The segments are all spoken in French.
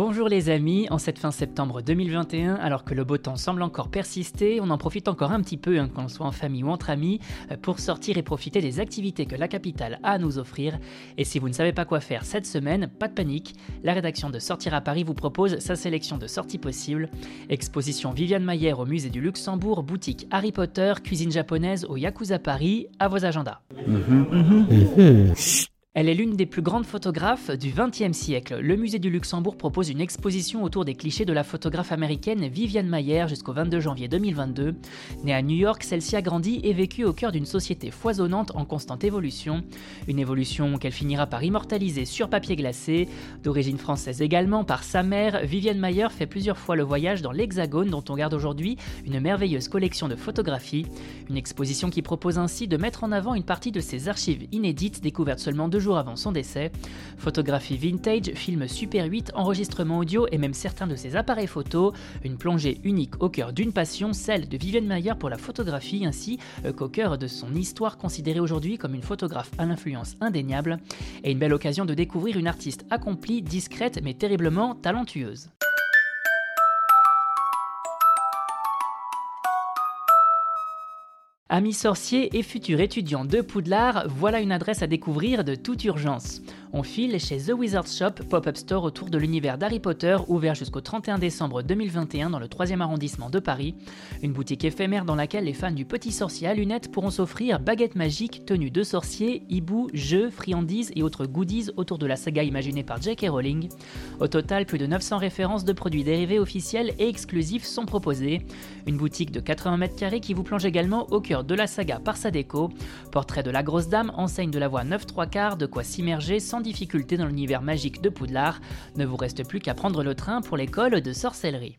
Bonjour les amis, en cette fin septembre 2021, alors que le beau temps semble encore persister, on en profite encore un petit peu, hein, qu'on soit en famille ou entre amis, euh, pour sortir et profiter des activités que la capitale a à nous offrir. Et si vous ne savez pas quoi faire cette semaine, pas de panique, la rédaction de Sortir à Paris vous propose sa sélection de sorties possibles. Exposition Viviane Mayer au musée du Luxembourg, boutique Harry Potter, cuisine japonaise au Yakuza Paris, à vos agendas. Elle est l'une des plus grandes photographes du XXe siècle. Le musée du Luxembourg propose une exposition autour des clichés de la photographe américaine Viviane Mayer jusqu'au 22 janvier 2022. Née à New York, celle-ci a grandi et vécu au cœur d'une société foisonnante en constante évolution. Une évolution qu'elle finira par immortaliser sur papier glacé. D'origine française également par sa mère, Viviane Mayer fait plusieurs fois le voyage dans l'Hexagone dont on garde aujourd'hui une merveilleuse collection de photographies. Une exposition qui propose ainsi de mettre en avant une partie de ses archives inédites découvertes seulement deux jours avant son décès. Photographie vintage, film Super 8, enregistrement audio et même certains de ses appareils photo, une plongée unique au cœur d'une passion, celle de Vivienne Mayer pour la photographie, ainsi euh, qu'au cœur de son histoire considérée aujourd'hui comme une photographe à l'influence indéniable, et une belle occasion de découvrir une artiste accomplie, discrète mais terriblement talentueuse. Amis sorciers et futurs étudiants de Poudlard, voilà une adresse à découvrir de toute urgence. On file chez The Wizard Shop, pop-up store autour de l'univers d'Harry Potter, ouvert jusqu'au 31 décembre 2021 dans le 3e arrondissement de Paris. Une boutique éphémère dans laquelle les fans du petit sorcier à lunettes pourront s'offrir baguettes magiques, tenues de sorciers, hiboux, jeux, friandises et autres goodies autour de la saga imaginée par J.K. Rowling. Au total, plus de 900 références de produits dérivés officiels et exclusifs sont proposées. Une boutique de 80 mètres carrés qui vous plonge également au cœur de la saga par sa déco. Portrait de la grosse dame, enseigne de la voix 9 3 quarts, de quoi s'immerger sans difficulté dans l'univers magique de Poudlard. Ne vous reste plus qu'à prendre le train pour l'école de sorcellerie.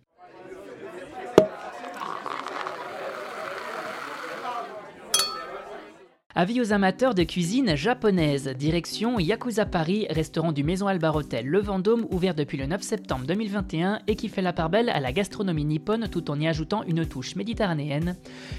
Avis aux amateurs de cuisine japonaise, direction Yakuza Paris, restaurant du Maison Albar Hotel Le Vendôme, ouvert depuis le 9 septembre 2021 et qui fait la part belle à la gastronomie nippone tout en y ajoutant une touche méditerranéenne.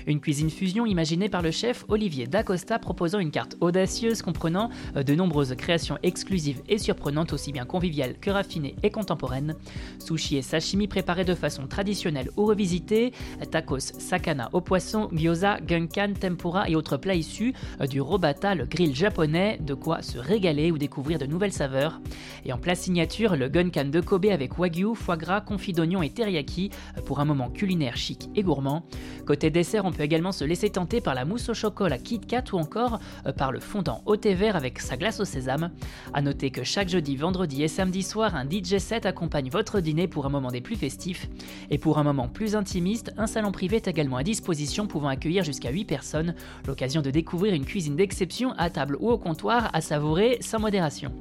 Une cuisine fusion imaginée par le chef Olivier Dacosta proposant une carte audacieuse comprenant euh, de nombreuses créations exclusives et surprenantes aussi bien conviviales que raffinées et contemporaines. Sushi et sashimi préparés de façon traditionnelle ou revisitée, tacos, sakana au poisson, gyoza, gunkan, tempura et autres plats issus du robata, le grill japonais, de quoi se régaler ou découvrir de nouvelles saveurs. Et en plat signature, le gunkan de Kobe avec wagyu, foie gras, confit d'oignon et teriyaki euh, pour un moment culinaire chic et gourmand. Côté dessert, on peut également se laisser tenter par la mousse au chocolat Kit Kat ou encore euh, par le fondant au thé vert avec sa glace au sésame. A noter que chaque jeudi, vendredi et samedi soir, un DJ set accompagne votre dîner pour un moment des plus festifs. Et pour un moment plus intimiste, un salon privé est également à disposition pouvant accueillir jusqu'à 8 personnes, l'occasion de découvrir une cuisine d'exception à table ou au comptoir à savourer sans modération.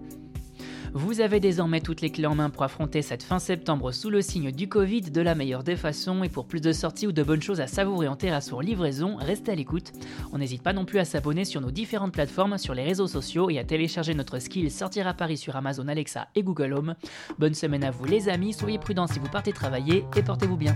Vous avez désormais toutes les clés en main pour affronter cette fin septembre sous le signe du Covid de la meilleure des façons et pour plus de sorties ou de bonnes choses à savourer en terrasse ou en livraison, restez à l'écoute. On n'hésite pas non plus à s'abonner sur nos différentes plateformes, sur les réseaux sociaux et à télécharger notre skill Sortir à Paris sur Amazon Alexa et Google Home. Bonne semaine à vous les amis, soyez prudents si vous partez travailler et portez-vous bien.